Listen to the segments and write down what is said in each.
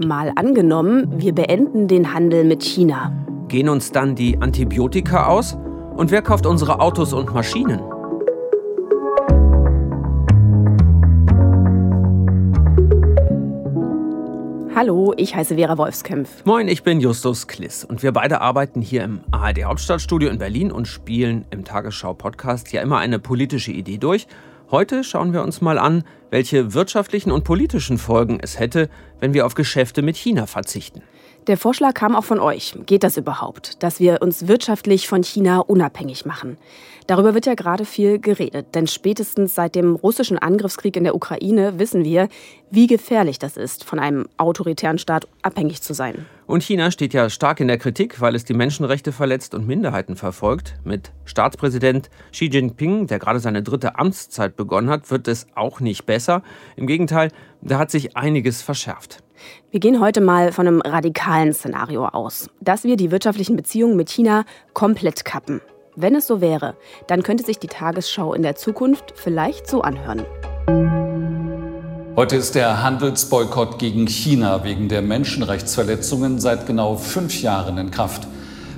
Mal angenommen, wir beenden den Handel mit China. Gehen uns dann die Antibiotika aus? Und wer kauft unsere Autos und Maschinen? Hallo, ich heiße Vera Wolfskämpf. Moin, ich bin Justus Kliss und wir beide arbeiten hier im ARD Hauptstadtstudio in Berlin und spielen im Tagesschau-Podcast ja immer eine politische Idee durch. Heute schauen wir uns mal an, welche wirtschaftlichen und politischen Folgen es hätte, wenn wir auf Geschäfte mit China verzichten. Der Vorschlag kam auch von euch. Geht das überhaupt, dass wir uns wirtschaftlich von China unabhängig machen? Darüber wird ja gerade viel geredet, denn spätestens seit dem russischen Angriffskrieg in der Ukraine wissen wir, wie gefährlich das ist, von einem autoritären Staat abhängig zu sein. Und China steht ja stark in der Kritik, weil es die Menschenrechte verletzt und Minderheiten verfolgt. Mit Staatspräsident Xi Jinping, der gerade seine dritte Amtszeit begonnen hat, wird es auch nicht besser. Im Gegenteil, da hat sich einiges verschärft. Wir gehen heute mal von einem radikalen Szenario aus, dass wir die wirtschaftlichen Beziehungen mit China komplett kappen. Wenn es so wäre, dann könnte sich die Tagesschau in der Zukunft vielleicht so anhören. Heute ist der Handelsboykott gegen China wegen der Menschenrechtsverletzungen seit genau fünf Jahren in Kraft.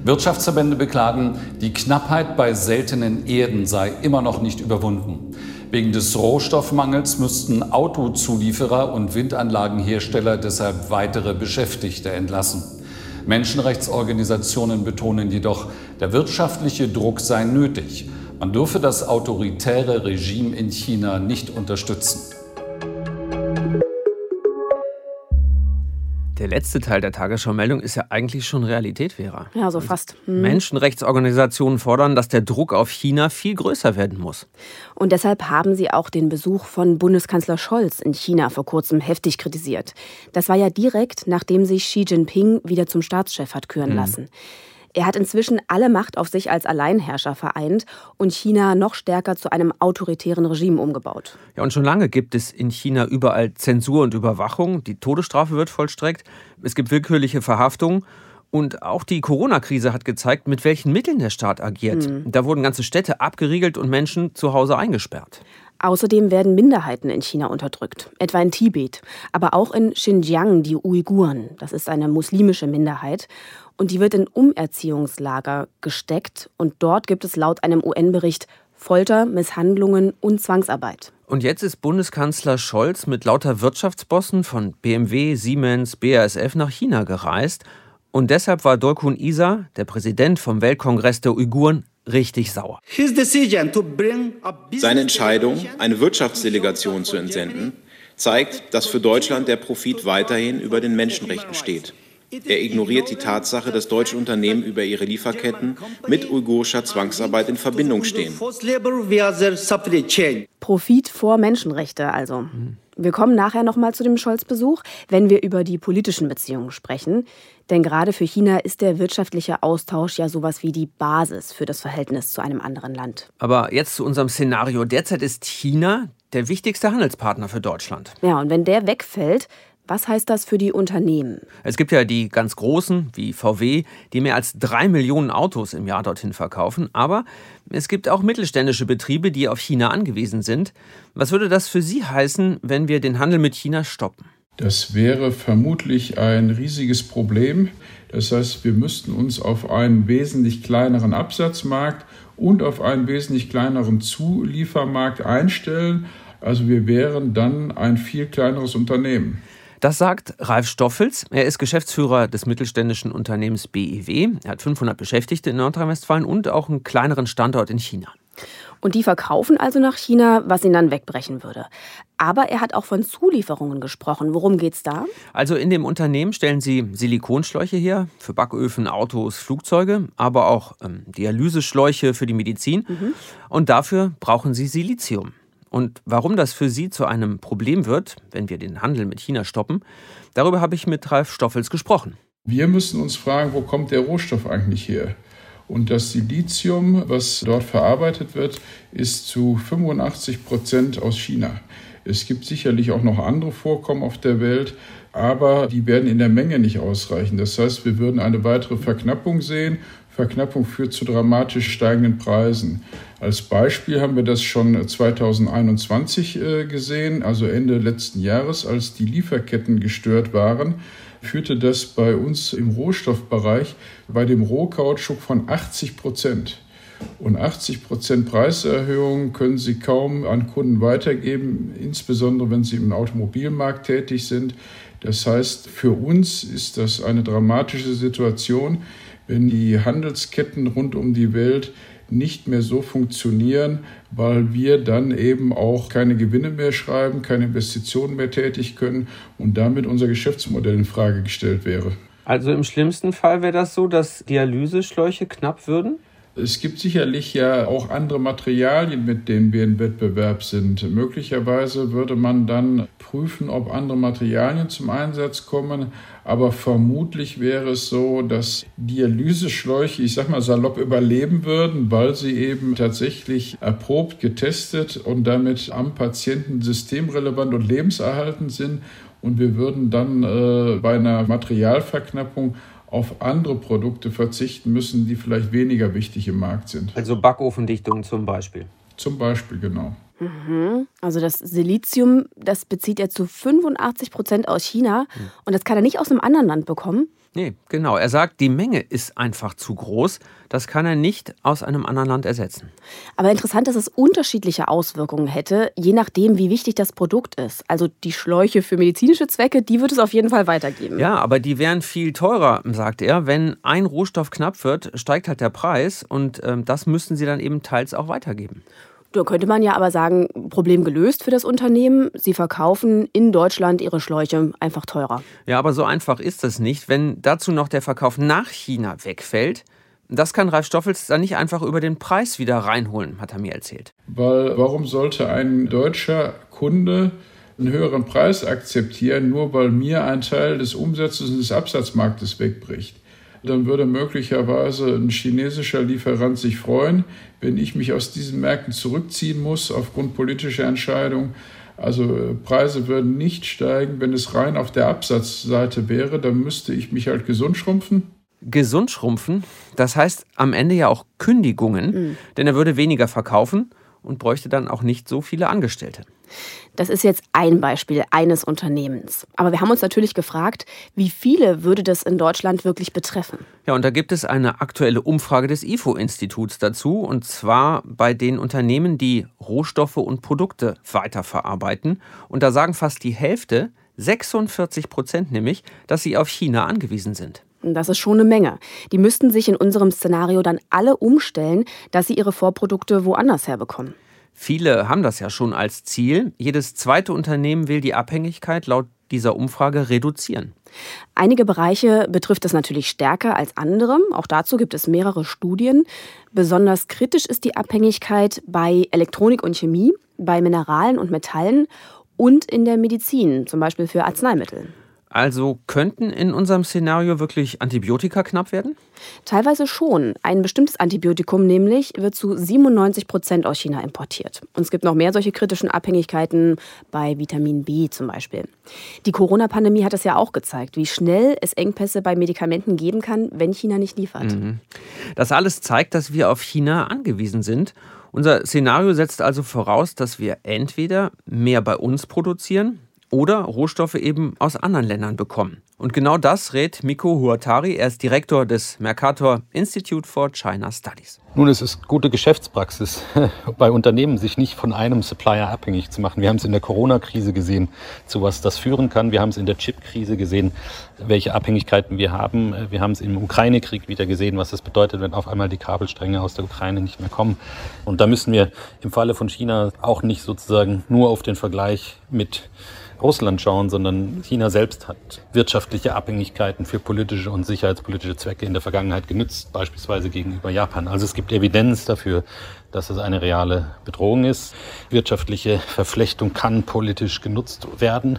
Wirtschaftsverbände beklagen, die Knappheit bei seltenen Erden sei immer noch nicht überwunden. Wegen des Rohstoffmangels müssten Autozulieferer und Windanlagenhersteller deshalb weitere Beschäftigte entlassen. Menschenrechtsorganisationen betonen jedoch, der wirtschaftliche Druck sei nötig. Man dürfe das autoritäre Regime in China nicht unterstützen. Der letzte Teil der Tagesschau-Meldung ist ja eigentlich schon Realität, Vera. Ja, so fast. Hm. Menschenrechtsorganisationen fordern, dass der Druck auf China viel größer werden muss. Und deshalb haben sie auch den Besuch von Bundeskanzler Scholz in China vor kurzem heftig kritisiert. Das war ja direkt, nachdem sich Xi Jinping wieder zum Staatschef hat küren hm. lassen. Er hat inzwischen alle Macht auf sich als Alleinherrscher vereint und China noch stärker zu einem autoritären Regime umgebaut. Ja, und schon lange gibt es in China überall Zensur und Überwachung. Die Todesstrafe wird vollstreckt. Es gibt willkürliche Verhaftungen. Und auch die Corona-Krise hat gezeigt, mit welchen Mitteln der Staat agiert. Mhm. Da wurden ganze Städte abgeriegelt und Menschen zu Hause eingesperrt. Außerdem werden Minderheiten in China unterdrückt, etwa in Tibet, aber auch in Xinjiang die Uiguren. Das ist eine muslimische Minderheit und die wird in Umerziehungslager gesteckt und dort gibt es laut einem UN-Bericht Folter, Misshandlungen und Zwangsarbeit. Und jetzt ist Bundeskanzler Scholz mit lauter Wirtschaftsbossen von BMW, Siemens, BASF nach China gereist. Und deshalb war Dolkun Isa, der Präsident vom Weltkongress der Uiguren, richtig sauer. Seine Entscheidung, eine Wirtschaftsdelegation zu entsenden, zeigt, dass für Deutschland der Profit weiterhin über den Menschenrechten steht. Er ignoriert die Tatsache, dass deutsche Unternehmen über ihre Lieferketten mit uigurischer Zwangsarbeit in Verbindung stehen. Profit vor Menschenrechte also. Wir kommen nachher nochmal zu dem Scholz-Besuch, wenn wir über die politischen Beziehungen sprechen. Denn gerade für China ist der wirtschaftliche Austausch ja sowas wie die Basis für das Verhältnis zu einem anderen Land. Aber jetzt zu unserem Szenario. Derzeit ist China der wichtigste Handelspartner für Deutschland. Ja, und wenn der wegfällt, was heißt das für die Unternehmen? Es gibt ja die ganz großen wie VW, die mehr als drei Millionen Autos im Jahr dorthin verkaufen. Aber es gibt auch mittelständische Betriebe, die auf China angewiesen sind. Was würde das für Sie heißen, wenn wir den Handel mit China stoppen? Das wäre vermutlich ein riesiges Problem. Das heißt, wir müssten uns auf einen wesentlich kleineren Absatzmarkt und auf einen wesentlich kleineren Zuliefermarkt einstellen. Also wir wären dann ein viel kleineres Unternehmen. Das sagt Ralf Stoffels. Er ist Geschäftsführer des mittelständischen Unternehmens BIW. Er hat 500 Beschäftigte in Nordrhein-Westfalen und auch einen kleineren Standort in China. Und die verkaufen also nach China, was ihn dann wegbrechen würde. Aber er hat auch von Zulieferungen gesprochen. Worum geht's da? Also in dem Unternehmen stellen sie Silikonschläuche her für Backöfen, Autos, Flugzeuge, aber auch ähm, Dialyseschläuche für die Medizin. Mhm. Und dafür brauchen sie Silizium. Und warum das für Sie zu einem Problem wird, wenn wir den Handel mit China stoppen, darüber habe ich mit Ralf Stoffels gesprochen. Wir müssen uns fragen, wo kommt der Rohstoff eigentlich her? Und das Silizium, was dort verarbeitet wird, ist zu 85 Prozent aus China. Es gibt sicherlich auch noch andere Vorkommen auf der Welt, aber die werden in der Menge nicht ausreichen. Das heißt, wir würden eine weitere Verknappung sehen Verknappung führt zu dramatisch steigenden Preisen. Als Beispiel haben wir das schon 2021 äh, gesehen, also Ende letzten Jahres, als die Lieferketten gestört waren führte das bei uns im Rohstoffbereich bei dem Rohkautschuk von 80 Prozent. Und 80 Prozent Preiserhöhung können Sie kaum an Kunden weitergeben, insbesondere wenn Sie im Automobilmarkt tätig sind. Das heißt, für uns ist das eine dramatische Situation, wenn die Handelsketten rund um die Welt nicht mehr so funktionieren, weil wir dann eben auch keine Gewinne mehr schreiben, keine Investitionen mehr tätig können und damit unser Geschäftsmodell in Frage gestellt wäre. Also im schlimmsten Fall wäre das so, dass Dialyseschläuche knapp würden? Es gibt sicherlich ja auch andere Materialien, mit denen wir in Wettbewerb sind. Möglicherweise würde man dann prüfen, ob andere Materialien zum Einsatz kommen. Aber vermutlich wäre es so, dass Dialyseschläuche, ich sag mal salopp, überleben würden, weil sie eben tatsächlich erprobt, getestet und damit am Patienten systemrelevant und lebenserhaltend sind. Und wir würden dann äh, bei einer Materialverknappung auf andere Produkte verzichten müssen, die vielleicht weniger wichtig im Markt sind. Also Backofendichtung zum Beispiel. Zum Beispiel, genau. Mhm. Also das Silizium, das bezieht er zu 85 Prozent aus China mhm. und das kann er nicht aus einem anderen Land bekommen. Nee, genau. Er sagt, die Menge ist einfach zu groß. Das kann er nicht aus einem anderen Land ersetzen. Aber interessant, dass es unterschiedliche Auswirkungen hätte, je nachdem, wie wichtig das Produkt ist. Also die Schläuche für medizinische Zwecke, die wird es auf jeden Fall weitergeben. Ja, aber die wären viel teurer, sagt er. Wenn ein Rohstoff knapp wird, steigt halt der Preis und äh, das müssten sie dann eben teils auch weitergeben. Da könnte man ja aber sagen, Problem gelöst für das Unternehmen. Sie verkaufen in Deutschland ihre Schläuche einfach teurer. Ja, aber so einfach ist das nicht. Wenn dazu noch der Verkauf nach China wegfällt, das kann Ralf Stoffels dann nicht einfach über den Preis wieder reinholen, hat er mir erzählt. Weil warum sollte ein deutscher Kunde einen höheren Preis akzeptieren, nur weil mir ein Teil des Umsatzes und des Absatzmarktes wegbricht? Dann würde möglicherweise ein chinesischer Lieferant sich freuen, wenn ich mich aus diesen Märkten zurückziehen muss aufgrund politischer Entscheidungen. Also äh, Preise würden nicht steigen, wenn es rein auf der Absatzseite wäre, dann müsste ich mich halt gesund schrumpfen. Gesund schrumpfen, das heißt am Ende ja auch Kündigungen, mhm. denn er würde weniger verkaufen und bräuchte dann auch nicht so viele Angestellte. Das ist jetzt ein Beispiel eines Unternehmens. Aber wir haben uns natürlich gefragt, wie viele würde das in Deutschland wirklich betreffen? Ja, und da gibt es eine aktuelle Umfrage des IFO-Instituts dazu, und zwar bei den Unternehmen, die Rohstoffe und Produkte weiterverarbeiten. Und da sagen fast die Hälfte, 46 Prozent nämlich, dass sie auf China angewiesen sind. Das ist schon eine Menge. Die müssten sich in unserem Szenario dann alle umstellen, dass sie ihre Vorprodukte woanders herbekommen. Viele haben das ja schon als Ziel. Jedes zweite Unternehmen will die Abhängigkeit laut dieser Umfrage reduzieren. Einige Bereiche betrifft es natürlich stärker als andere. Auch dazu gibt es mehrere Studien. Besonders kritisch ist die Abhängigkeit bei Elektronik und Chemie, bei Mineralen und Metallen und in der Medizin, zum Beispiel für Arzneimittel. Also könnten in unserem Szenario wirklich Antibiotika knapp werden? Teilweise schon. Ein bestimmtes Antibiotikum nämlich wird zu 97 Prozent aus China importiert. Und es gibt noch mehr solche kritischen Abhängigkeiten bei Vitamin B zum Beispiel. Die Corona-Pandemie hat es ja auch gezeigt, wie schnell es Engpässe bei Medikamenten geben kann, wenn China nicht liefert. Mhm. Das alles zeigt, dass wir auf China angewiesen sind. Unser Szenario setzt also voraus, dass wir entweder mehr bei uns produzieren, oder Rohstoffe eben aus anderen Ländern bekommen. Und genau das rät Miko Huatari. Er ist Direktor des Mercator Institute for China Studies. Nun, es ist gute Geschäftspraxis bei Unternehmen, sich nicht von einem Supplier abhängig zu machen. Wir haben es in der Corona-Krise gesehen, zu was das führen kann. Wir haben es in der Chip-Krise gesehen, welche Abhängigkeiten wir haben. Wir haben es im Ukraine-Krieg wieder gesehen, was das bedeutet, wenn auf einmal die Kabelstränge aus der Ukraine nicht mehr kommen. Und da müssen wir im Falle von China auch nicht sozusagen nur auf den Vergleich mit Russland schauen, sondern China selbst hat wirtschaftliche Abhängigkeiten für politische und sicherheitspolitische Zwecke in der Vergangenheit genützt, beispielsweise gegenüber Japan. Also es gibt Evidenz dafür, dass es eine reale Bedrohung ist. Wirtschaftliche Verflechtung kann politisch genutzt werden.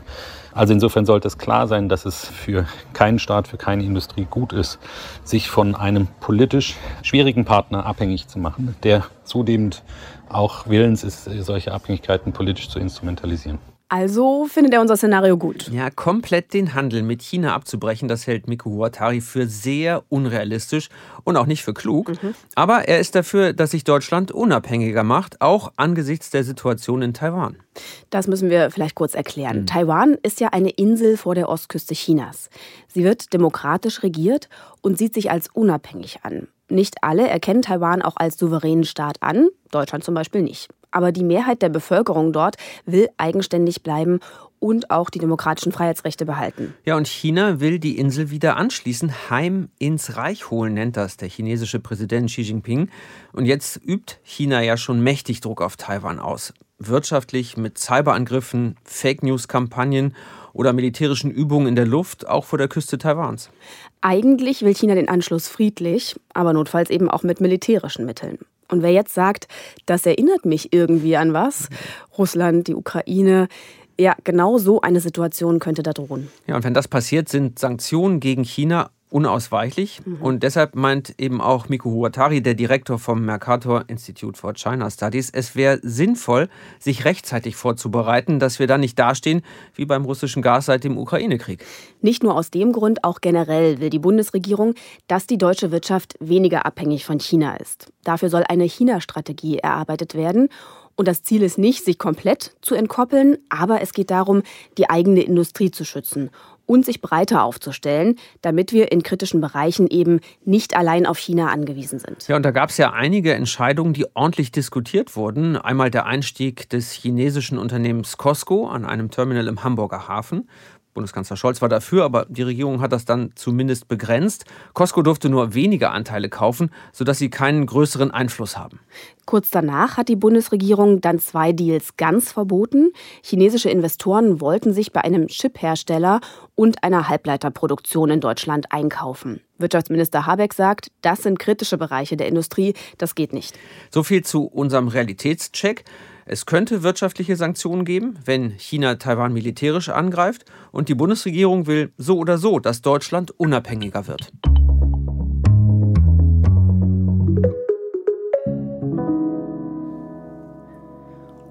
Also insofern sollte es klar sein, dass es für keinen Staat, für keine Industrie gut ist, sich von einem politisch schwierigen Partner abhängig zu machen, der zudem auch willens ist, solche Abhängigkeiten politisch zu instrumentalisieren. Also findet er unser Szenario gut. Ja, komplett den Handel mit China abzubrechen, das hält Miko Huatari für sehr unrealistisch und auch nicht für klug. Mhm. Aber er ist dafür, dass sich Deutschland unabhängiger macht, auch angesichts der Situation in Taiwan. Das müssen wir vielleicht kurz erklären. Mhm. Taiwan ist ja eine Insel vor der Ostküste Chinas. Sie wird demokratisch regiert und sieht sich als unabhängig an. Nicht alle erkennen Taiwan auch als souveränen Staat an, Deutschland zum Beispiel nicht. Aber die Mehrheit der Bevölkerung dort will eigenständig bleiben und auch die demokratischen Freiheitsrechte behalten. Ja, und China will die Insel wieder anschließen, heim ins Reich holen, nennt das der chinesische Präsident Xi Jinping. Und jetzt übt China ja schon mächtig Druck auf Taiwan aus. Wirtschaftlich mit Cyberangriffen, Fake News-Kampagnen oder militärischen Übungen in der Luft, auch vor der Küste Taiwans. Eigentlich will China den Anschluss friedlich, aber notfalls eben auch mit militärischen Mitteln. Und wer jetzt sagt, das erinnert mich irgendwie an was, Russland, die Ukraine, ja, genau so eine Situation könnte da drohen. Ja, und wenn das passiert, sind Sanktionen gegen China unausweichlich. Mhm. Und deshalb meint eben auch Miko Huatari, der Direktor vom Mercator Institute for China Studies, es wäre sinnvoll, sich rechtzeitig vorzubereiten, dass wir dann nicht dastehen wie beim russischen Gas seit dem Ukraine-Krieg. Nicht nur aus dem Grund, auch generell will die Bundesregierung, dass die deutsche Wirtschaft weniger abhängig von China ist. Dafür soll eine China-Strategie erarbeitet werden. Und das Ziel ist nicht, sich komplett zu entkoppeln, aber es geht darum, die eigene Industrie zu schützen und sich breiter aufzustellen, damit wir in kritischen Bereichen eben nicht allein auf China angewiesen sind. Ja, und da gab es ja einige Entscheidungen, die ordentlich diskutiert wurden. Einmal der Einstieg des chinesischen Unternehmens Costco an einem Terminal im Hamburger Hafen, Bundeskanzler Scholz war dafür, aber die Regierung hat das dann zumindest begrenzt. Costco durfte nur wenige Anteile kaufen, sodass sie keinen größeren Einfluss haben. Kurz danach hat die Bundesregierung dann zwei Deals ganz verboten. Chinesische Investoren wollten sich bei einem Chiphersteller und einer Halbleiterproduktion in Deutschland einkaufen. Wirtschaftsminister Habeck sagt, das sind kritische Bereiche der Industrie, das geht nicht. So viel zu unserem Realitätscheck. Es könnte wirtschaftliche Sanktionen geben, wenn China Taiwan militärisch angreift. Und die Bundesregierung will so oder so, dass Deutschland unabhängiger wird.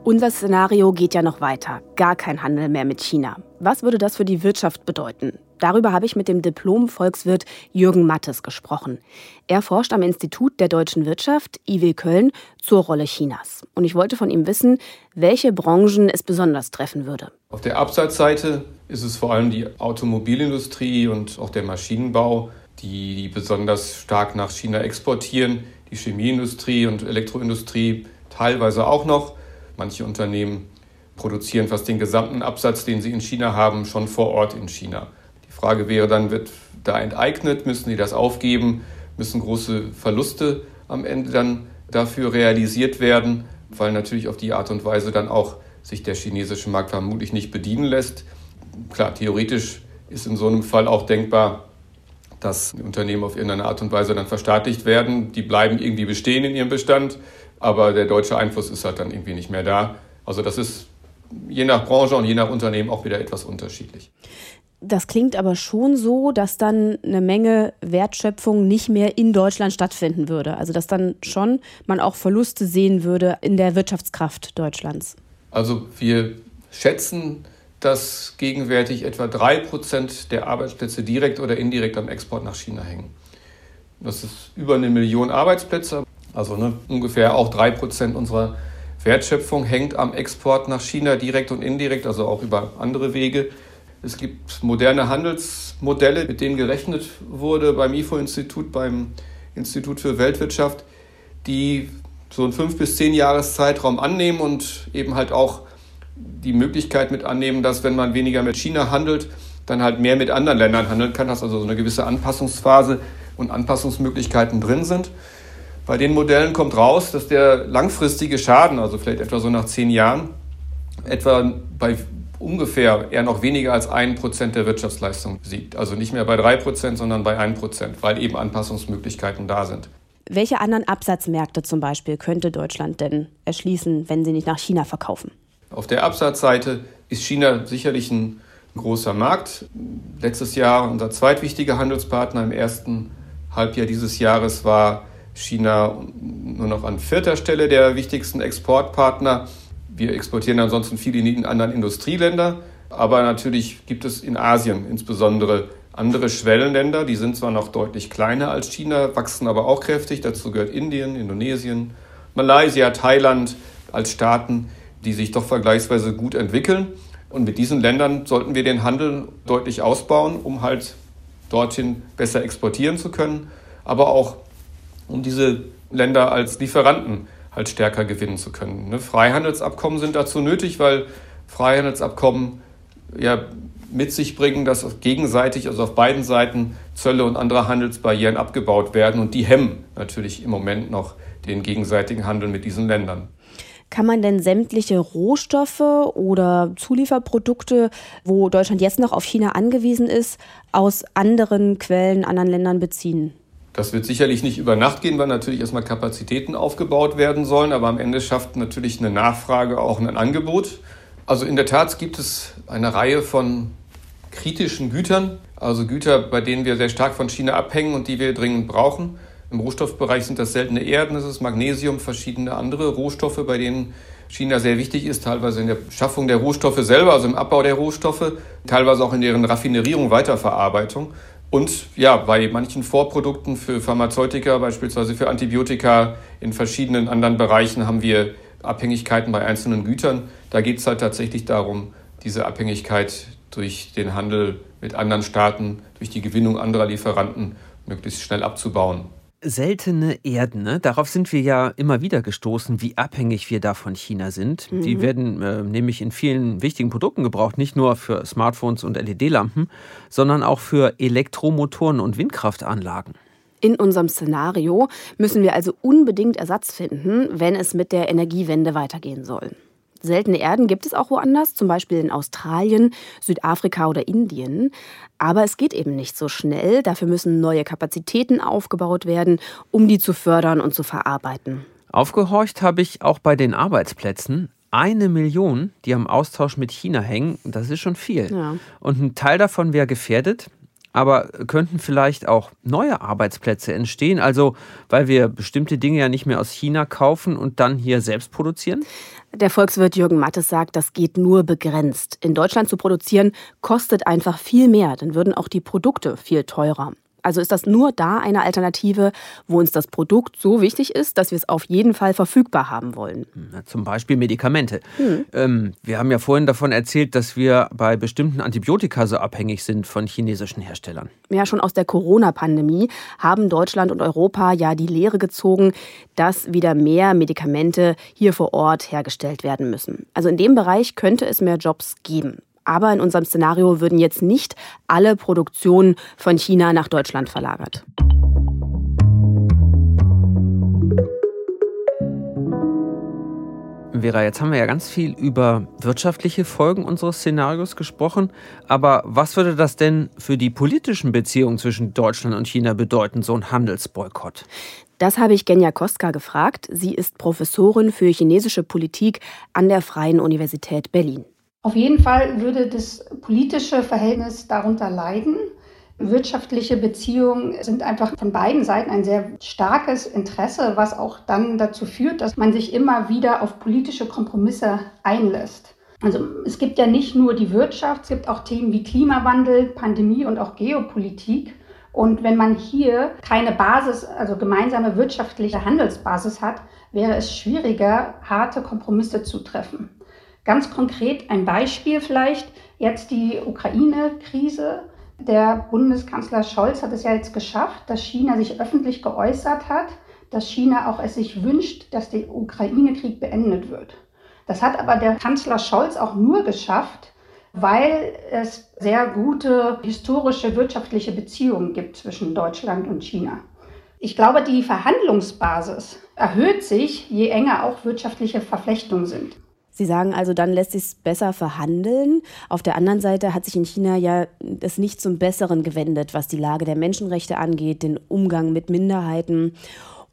Unser Szenario geht ja noch weiter. Gar kein Handel mehr mit China. Was würde das für die Wirtschaft bedeuten? Darüber habe ich mit dem Diplom-Volkswirt Jürgen Mattes gesprochen. Er forscht am Institut der deutschen Wirtschaft, IW Köln, zur Rolle Chinas. Und ich wollte von ihm wissen, welche Branchen es besonders treffen würde. Auf der Absatzseite ist es vor allem die Automobilindustrie und auch der Maschinenbau, die besonders stark nach China exportieren. Die Chemieindustrie und Elektroindustrie teilweise auch noch. Manche Unternehmen produzieren fast den gesamten Absatz, den sie in China haben, schon vor Ort in China. Frage wäre dann, wird da enteignet? Müssen die das aufgeben? Müssen große Verluste am Ende dann dafür realisiert werden? Weil natürlich auf die Art und Weise dann auch sich der chinesische Markt vermutlich nicht bedienen lässt. Klar, theoretisch ist in so einem Fall auch denkbar, dass Unternehmen auf irgendeine Art und Weise dann verstaatlicht werden. Die bleiben irgendwie bestehen in ihrem Bestand, aber der deutsche Einfluss ist halt dann irgendwie nicht mehr da. Also das ist je nach Branche und je nach Unternehmen auch wieder etwas unterschiedlich. Das klingt aber schon so, dass dann eine Menge Wertschöpfung nicht mehr in Deutschland stattfinden würde. Also dass dann schon man auch Verluste sehen würde in der Wirtschaftskraft Deutschlands. Also wir schätzen, dass gegenwärtig etwa drei Prozent der Arbeitsplätze direkt oder indirekt am Export nach China hängen. Das ist über eine Million Arbeitsplätze. Also ne, ungefähr auch drei Prozent unserer Wertschöpfung hängt am Export nach China direkt und indirekt, also auch über andere Wege. Es gibt moderne Handelsmodelle, mit denen gerechnet wurde beim IFO-Institut, beim Institut für Weltwirtschaft, die so einen fünf bis zehn Jahreszeitraum annehmen und eben halt auch die Möglichkeit mit annehmen, dass wenn man weniger mit China handelt, dann halt mehr mit anderen Ländern handeln kann, dass also so eine gewisse Anpassungsphase und Anpassungsmöglichkeiten drin sind. Bei den Modellen kommt raus, dass der langfristige Schaden, also vielleicht etwa so nach zehn Jahren, etwa bei ungefähr eher noch weniger als ein Prozent der Wirtschaftsleistung liegt. Also nicht mehr bei drei Prozent, sondern bei ein Prozent, weil eben Anpassungsmöglichkeiten da sind. Welche anderen Absatzmärkte zum Beispiel könnte Deutschland denn erschließen, wenn sie nicht nach China verkaufen? Auf der Absatzseite ist China sicherlich ein großer Markt. Letztes Jahr unser zweitwichtiger Handelspartner im ersten Halbjahr dieses Jahres war China nur noch an vierter Stelle der wichtigsten Exportpartner. Wir exportieren ansonsten viel in die anderen Industrieländer, aber natürlich gibt es in Asien insbesondere andere Schwellenländer, die sind zwar noch deutlich kleiner als China, wachsen aber auch kräftig. Dazu gehört Indien, Indonesien, Malaysia, Thailand als Staaten, die sich doch vergleichsweise gut entwickeln. Und mit diesen Ländern sollten wir den Handel deutlich ausbauen, um halt dorthin besser exportieren zu können, aber auch um diese Länder als Lieferanten halt stärker gewinnen zu können. Ne? Freihandelsabkommen sind dazu nötig, weil Freihandelsabkommen ja mit sich bringen, dass gegenseitig, also auf beiden Seiten, Zölle und andere Handelsbarrieren abgebaut werden. Und die hemmen natürlich im Moment noch den gegenseitigen Handel mit diesen Ländern. Kann man denn sämtliche Rohstoffe oder Zulieferprodukte, wo Deutschland jetzt noch auf China angewiesen ist, aus anderen Quellen, anderen Ländern beziehen? Das wird sicherlich nicht über Nacht gehen, weil natürlich erstmal Kapazitäten aufgebaut werden sollen, aber am Ende schafft natürlich eine Nachfrage auch ein Angebot. Also in der Tat gibt es eine Reihe von kritischen Gütern, also Güter, bei denen wir sehr stark von China abhängen und die wir dringend brauchen. Im Rohstoffbereich sind das seltene Erden, das ist Magnesium, verschiedene andere Rohstoffe, bei denen China sehr wichtig ist, teilweise in der Schaffung der Rohstoffe selber, also im Abbau der Rohstoffe, teilweise auch in deren Raffinerierung, Weiterverarbeitung. Und ja, bei manchen Vorprodukten für Pharmazeutika, beispielsweise für Antibiotika, in verschiedenen anderen Bereichen haben wir Abhängigkeiten bei einzelnen Gütern. Da geht es halt tatsächlich darum, diese Abhängigkeit durch den Handel mit anderen Staaten, durch die Gewinnung anderer Lieferanten möglichst schnell abzubauen seltene Erden, ne? darauf sind wir ja immer wieder gestoßen, wie abhängig wir da von China sind. Mhm. Die werden äh, nämlich in vielen wichtigen Produkten gebraucht, nicht nur für Smartphones und LED-Lampen, sondern auch für Elektromotoren und Windkraftanlagen. In unserem Szenario müssen wir also unbedingt Ersatz finden, wenn es mit der Energiewende weitergehen soll. Seltene Erden gibt es auch woanders, zum Beispiel in Australien, Südafrika oder Indien. Aber es geht eben nicht so schnell. Dafür müssen neue Kapazitäten aufgebaut werden, um die zu fördern und zu verarbeiten. Aufgehorcht habe ich auch bei den Arbeitsplätzen. Eine Million, die am Austausch mit China hängen, das ist schon viel. Ja. Und ein Teil davon wäre gefährdet, aber könnten vielleicht auch neue Arbeitsplätze entstehen? Also, weil wir bestimmte Dinge ja nicht mehr aus China kaufen und dann hier selbst produzieren? Der Volkswirt Jürgen Mattes sagt, das geht nur begrenzt. In Deutschland zu produzieren kostet einfach viel mehr, dann würden auch die Produkte viel teurer. Also ist das nur da eine Alternative, wo uns das Produkt so wichtig ist, dass wir es auf jeden Fall verfügbar haben wollen. Zum Beispiel Medikamente. Hm. Ähm, wir haben ja vorhin davon erzählt, dass wir bei bestimmten Antibiotika so abhängig sind von chinesischen Herstellern. Ja, schon aus der Corona-Pandemie haben Deutschland und Europa ja die Lehre gezogen, dass wieder mehr Medikamente hier vor Ort hergestellt werden müssen. Also in dem Bereich könnte es mehr Jobs geben. Aber in unserem Szenario würden jetzt nicht alle Produktionen von China nach Deutschland verlagert. Vera, jetzt haben wir ja ganz viel über wirtschaftliche Folgen unseres Szenarios gesprochen. Aber was würde das denn für die politischen Beziehungen zwischen Deutschland und China bedeuten, so ein Handelsboykott? Das habe ich Genya Kostka gefragt. Sie ist Professorin für chinesische Politik an der Freien Universität Berlin. Auf jeden Fall würde das politische Verhältnis darunter leiden. Wirtschaftliche Beziehungen sind einfach von beiden Seiten ein sehr starkes Interesse, was auch dann dazu führt, dass man sich immer wieder auf politische Kompromisse einlässt. Also es gibt ja nicht nur die Wirtschaft, es gibt auch Themen wie Klimawandel, Pandemie und auch Geopolitik. Und wenn man hier keine Basis, also gemeinsame wirtschaftliche Handelsbasis hat, wäre es schwieriger, harte Kompromisse zu treffen. Ganz konkret ein Beispiel vielleicht, jetzt die Ukraine-Krise. Der Bundeskanzler Scholz hat es ja jetzt geschafft, dass China sich öffentlich geäußert hat, dass China auch es sich wünscht, dass der Ukraine-Krieg beendet wird. Das hat aber der Kanzler Scholz auch nur geschafft, weil es sehr gute historische wirtschaftliche Beziehungen gibt zwischen Deutschland und China. Ich glaube, die Verhandlungsbasis erhöht sich, je enger auch wirtschaftliche Verflechtungen sind. Sie sagen also, dann lässt sich es besser verhandeln. Auf der anderen Seite hat sich in China ja das nicht zum Besseren gewendet, was die Lage der Menschenrechte angeht, den Umgang mit Minderheiten.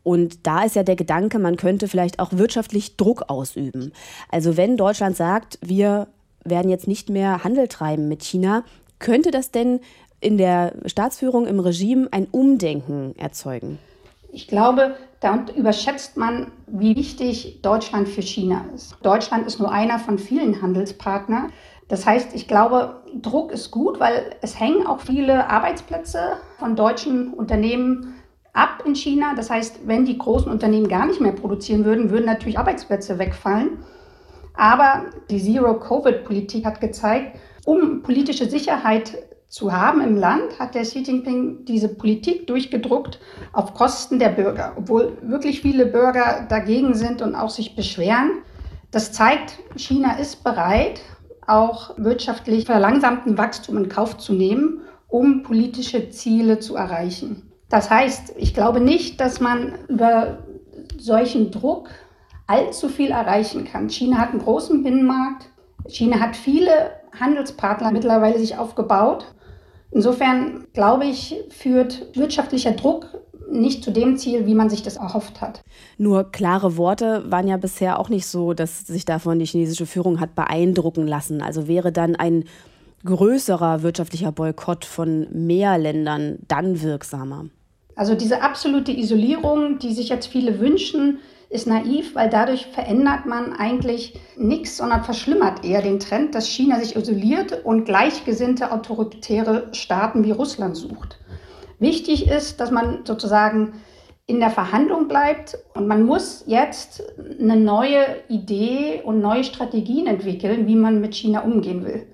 Und da ist ja der Gedanke, man könnte vielleicht auch wirtschaftlich Druck ausüben. Also wenn Deutschland sagt, wir werden jetzt nicht mehr Handel treiben mit China, könnte das denn in der Staatsführung, im Regime ein Umdenken erzeugen? Ich glaube, da überschätzt man, wie wichtig Deutschland für China ist. Deutschland ist nur einer von vielen Handelspartnern. Das heißt, ich glaube, Druck ist gut, weil es hängen auch viele Arbeitsplätze von deutschen Unternehmen ab in China. Das heißt, wenn die großen Unternehmen gar nicht mehr produzieren würden, würden natürlich Arbeitsplätze wegfallen. Aber die Zero-Covid-Politik hat gezeigt, um politische Sicherheit zu haben im Land, hat der Xi Jinping diese Politik durchgedruckt auf Kosten der Bürger, obwohl wirklich viele Bürger dagegen sind und auch sich beschweren. Das zeigt, China ist bereit, auch wirtschaftlich verlangsamten Wachstum in Kauf zu nehmen, um politische Ziele zu erreichen. Das heißt, ich glaube nicht, dass man über solchen Druck allzu viel erreichen kann. China hat einen großen Binnenmarkt. China hat viele Handelspartner mittlerweile sich aufgebaut. Insofern glaube ich, führt wirtschaftlicher Druck nicht zu dem Ziel, wie man sich das erhofft hat. Nur klare Worte waren ja bisher auch nicht so, dass sich davon die chinesische Führung hat beeindrucken lassen. Also wäre dann ein größerer wirtschaftlicher Boykott von mehr Ländern dann wirksamer. Also diese absolute Isolierung, die sich jetzt viele wünschen, ist naiv, weil dadurch verändert man eigentlich nichts, sondern verschlimmert eher den Trend, dass China sich isoliert und gleichgesinnte autoritäre Staaten wie Russland sucht. Wichtig ist, dass man sozusagen in der Verhandlung bleibt und man muss jetzt eine neue Idee und neue Strategien entwickeln, wie man mit China umgehen will.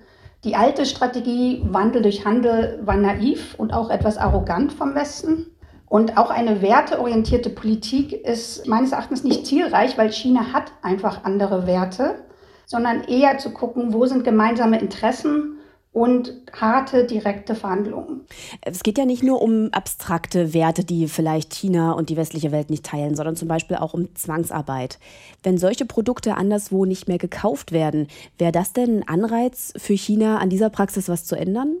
Die alte Strategie Wandel durch Handel war naiv und auch etwas arrogant vom Westen. Und auch eine werteorientierte Politik ist meines Erachtens nicht zielreich, weil China hat einfach andere Werte, sondern eher zu gucken, wo sind gemeinsame Interessen und harte, direkte Verhandlungen. Es geht ja nicht nur um abstrakte Werte, die vielleicht China und die westliche Welt nicht teilen, sondern zum Beispiel auch um Zwangsarbeit. Wenn solche Produkte anderswo nicht mehr gekauft werden, wäre das denn ein Anreiz für China, an dieser Praxis was zu ändern?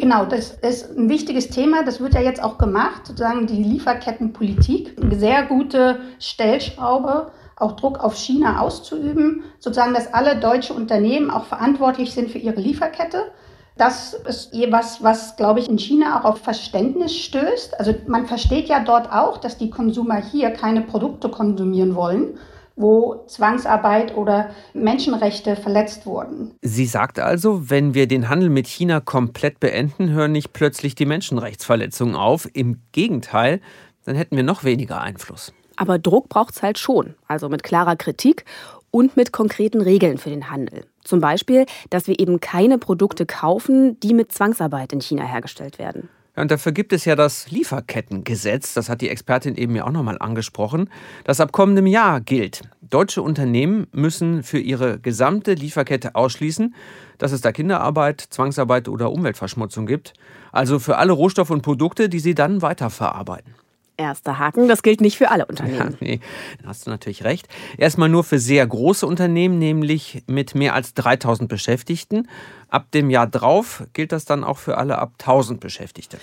Genau, das ist ein wichtiges Thema. Das wird ja jetzt auch gemacht, sozusagen die Lieferkettenpolitik. Eine sehr gute Stellschraube, auch Druck auf China auszuüben, sozusagen, dass alle deutsche Unternehmen auch verantwortlich sind für ihre Lieferkette. Das ist was, was, glaube ich, in China auch auf Verständnis stößt. Also man versteht ja dort auch, dass die Konsumer hier keine Produkte konsumieren wollen, wo Zwangsarbeit oder Menschenrechte verletzt wurden. Sie sagt also, wenn wir den Handel mit China komplett beenden, hören nicht plötzlich die Menschenrechtsverletzungen auf. Im Gegenteil, dann hätten wir noch weniger Einfluss. Aber Druck braucht es halt schon, also mit klarer Kritik und mit konkreten Regeln für den Handel. Zum Beispiel, dass wir eben keine Produkte kaufen, die mit Zwangsarbeit in China hergestellt werden. Und dafür gibt es ja das Lieferkettengesetz, das hat die Expertin eben ja auch nochmal angesprochen, das ab kommendem Jahr gilt. Deutsche Unternehmen müssen für ihre gesamte Lieferkette ausschließen, dass es da Kinderarbeit, Zwangsarbeit oder Umweltverschmutzung gibt. Also für alle Rohstoffe und Produkte, die sie dann weiterverarbeiten. Erster Haken, das gilt nicht für alle Unternehmen. Ja, nee, da hast du natürlich recht. Erstmal nur für sehr große Unternehmen, nämlich mit mehr als 3000 Beschäftigten. Ab dem Jahr drauf gilt das dann auch für alle ab 1000 Beschäftigte.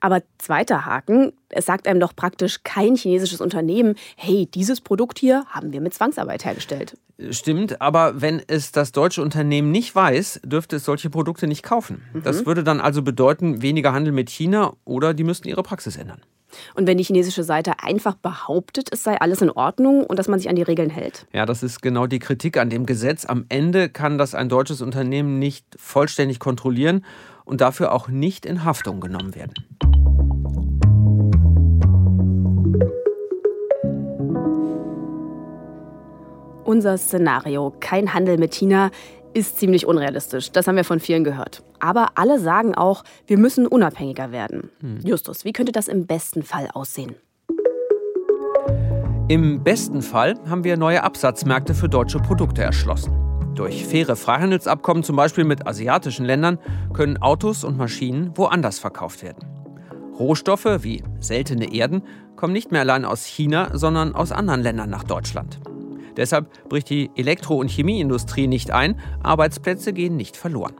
Aber zweiter Haken, es sagt einem doch praktisch kein chinesisches Unternehmen, hey, dieses Produkt hier haben wir mit Zwangsarbeit hergestellt. Stimmt, aber wenn es das deutsche Unternehmen nicht weiß, dürfte es solche Produkte nicht kaufen. Mhm. Das würde dann also bedeuten, weniger Handel mit China oder die müssten ihre Praxis ändern. Und wenn die chinesische Seite einfach behauptet, es sei alles in Ordnung und dass man sich an die Regeln hält? Ja, das ist genau die Kritik an dem Gesetz. Am Ende kann das ein deutsches Unternehmen nicht vollständig kontrollieren und dafür auch nicht in Haftung genommen werden. Unser Szenario, kein Handel mit China, ist ziemlich unrealistisch. Das haben wir von vielen gehört. Aber alle sagen auch, wir müssen unabhängiger werden. Hm. Justus, wie könnte das im besten Fall aussehen? Im besten Fall haben wir neue Absatzmärkte für deutsche Produkte erschlossen. Durch faire Freihandelsabkommen, zum Beispiel mit asiatischen Ländern, können Autos und Maschinen woanders verkauft werden. Rohstoffe wie seltene Erden kommen nicht mehr allein aus China, sondern aus anderen Ländern nach Deutschland. Deshalb bricht die Elektro- und Chemieindustrie nicht ein, Arbeitsplätze gehen nicht verloren.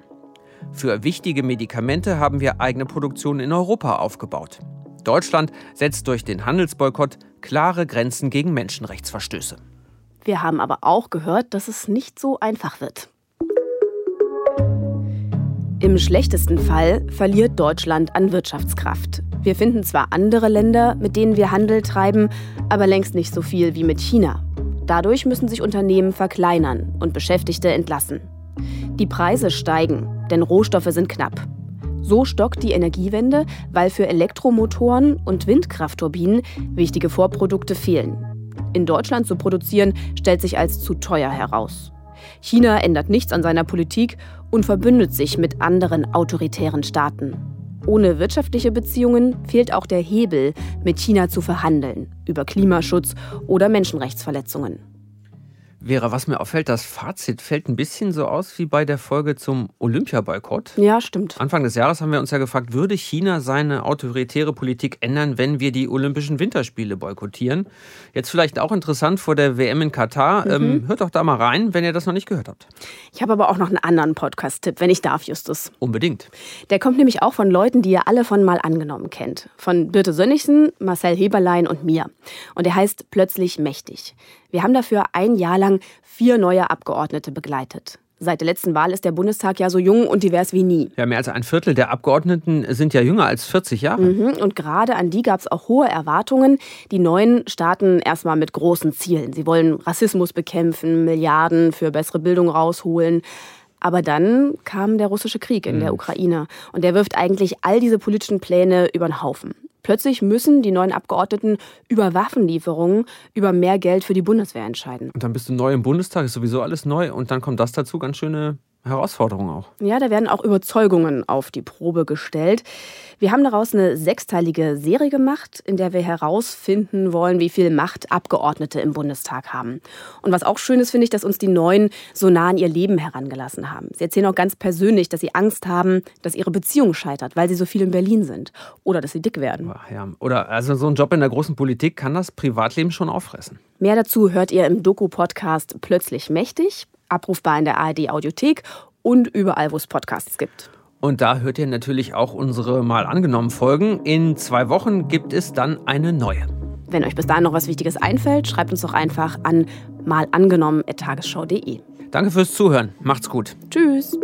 Für wichtige Medikamente haben wir eigene Produktion in Europa aufgebaut. Deutschland setzt durch den Handelsboykott klare Grenzen gegen Menschenrechtsverstöße. Wir haben aber auch gehört, dass es nicht so einfach wird. Im schlechtesten Fall verliert Deutschland an Wirtschaftskraft. Wir finden zwar andere Länder, mit denen wir Handel treiben, aber längst nicht so viel wie mit China. Dadurch müssen sich Unternehmen verkleinern und Beschäftigte entlassen. Die Preise steigen, denn Rohstoffe sind knapp. So stockt die Energiewende, weil für Elektromotoren und Windkraftturbinen wichtige Vorprodukte fehlen. In Deutschland zu produzieren, stellt sich als zu teuer heraus. China ändert nichts an seiner Politik und verbündet sich mit anderen autoritären Staaten. Ohne wirtschaftliche Beziehungen fehlt auch der Hebel, mit China zu verhandeln über Klimaschutz oder Menschenrechtsverletzungen. Vera, was mir auffällt, das Fazit fällt ein bisschen so aus wie bei der Folge zum Olympiaboykott. Ja, stimmt. Anfang des Jahres haben wir uns ja gefragt, würde China seine autoritäre Politik ändern, wenn wir die Olympischen Winterspiele boykottieren? Jetzt vielleicht auch interessant vor der WM in Katar. Mhm. Ähm, hört doch da mal rein, wenn ihr das noch nicht gehört habt. Ich habe aber auch noch einen anderen Podcast-Tipp, wenn ich darf, Justus. Unbedingt. Der kommt nämlich auch von Leuten, die ihr alle von mal angenommen kennt. Von Birte Sönnigsen, Marcel Heberlein und mir. Und der heißt Plötzlich mächtig. Wir haben dafür ein Jahr lang vier neue Abgeordnete begleitet. Seit der letzten Wahl ist der Bundestag ja so jung und divers wie nie. Ja, mehr als ein Viertel der Abgeordneten sind ja jünger als 40 Jahre. Mhm, und gerade an die gab es auch hohe Erwartungen. Die Neuen starten erstmal mit großen Zielen. Sie wollen Rassismus bekämpfen, Milliarden für bessere Bildung rausholen. Aber dann kam der russische Krieg in mhm. der Ukraine und der wirft eigentlich all diese politischen Pläne über den Haufen. Plötzlich müssen die neuen Abgeordneten über Waffenlieferungen, über mehr Geld für die Bundeswehr entscheiden. Und dann bist du neu im Bundestag, ist sowieso alles neu und dann kommt das dazu, ganz schöne Herausforderung auch. Ja, da werden auch Überzeugungen auf die Probe gestellt. Wir haben daraus eine sechsteilige Serie gemacht, in der wir herausfinden wollen, wie viel Macht Abgeordnete im Bundestag haben. Und was auch schön ist, finde ich, dass uns die Neuen so nah an ihr Leben herangelassen haben. Sie erzählen auch ganz persönlich, dass sie Angst haben, dass ihre Beziehung scheitert, weil sie so viel in Berlin sind. Oder dass sie dick werden. Ja, oder also so ein Job in der großen Politik kann das Privatleben schon auffressen. Mehr dazu hört ihr im Doku-Podcast Plötzlich Mächtig abrufbar in der ARD Audiothek und überall, wo es Podcasts gibt. Und da hört ihr natürlich auch unsere mal angenommen Folgen. In zwei Wochen gibt es dann eine neue. Wenn euch bis dahin noch was Wichtiges einfällt, schreibt uns doch einfach an malangenommen.tagesschau.de. Danke fürs Zuhören. Macht's gut. Tschüss.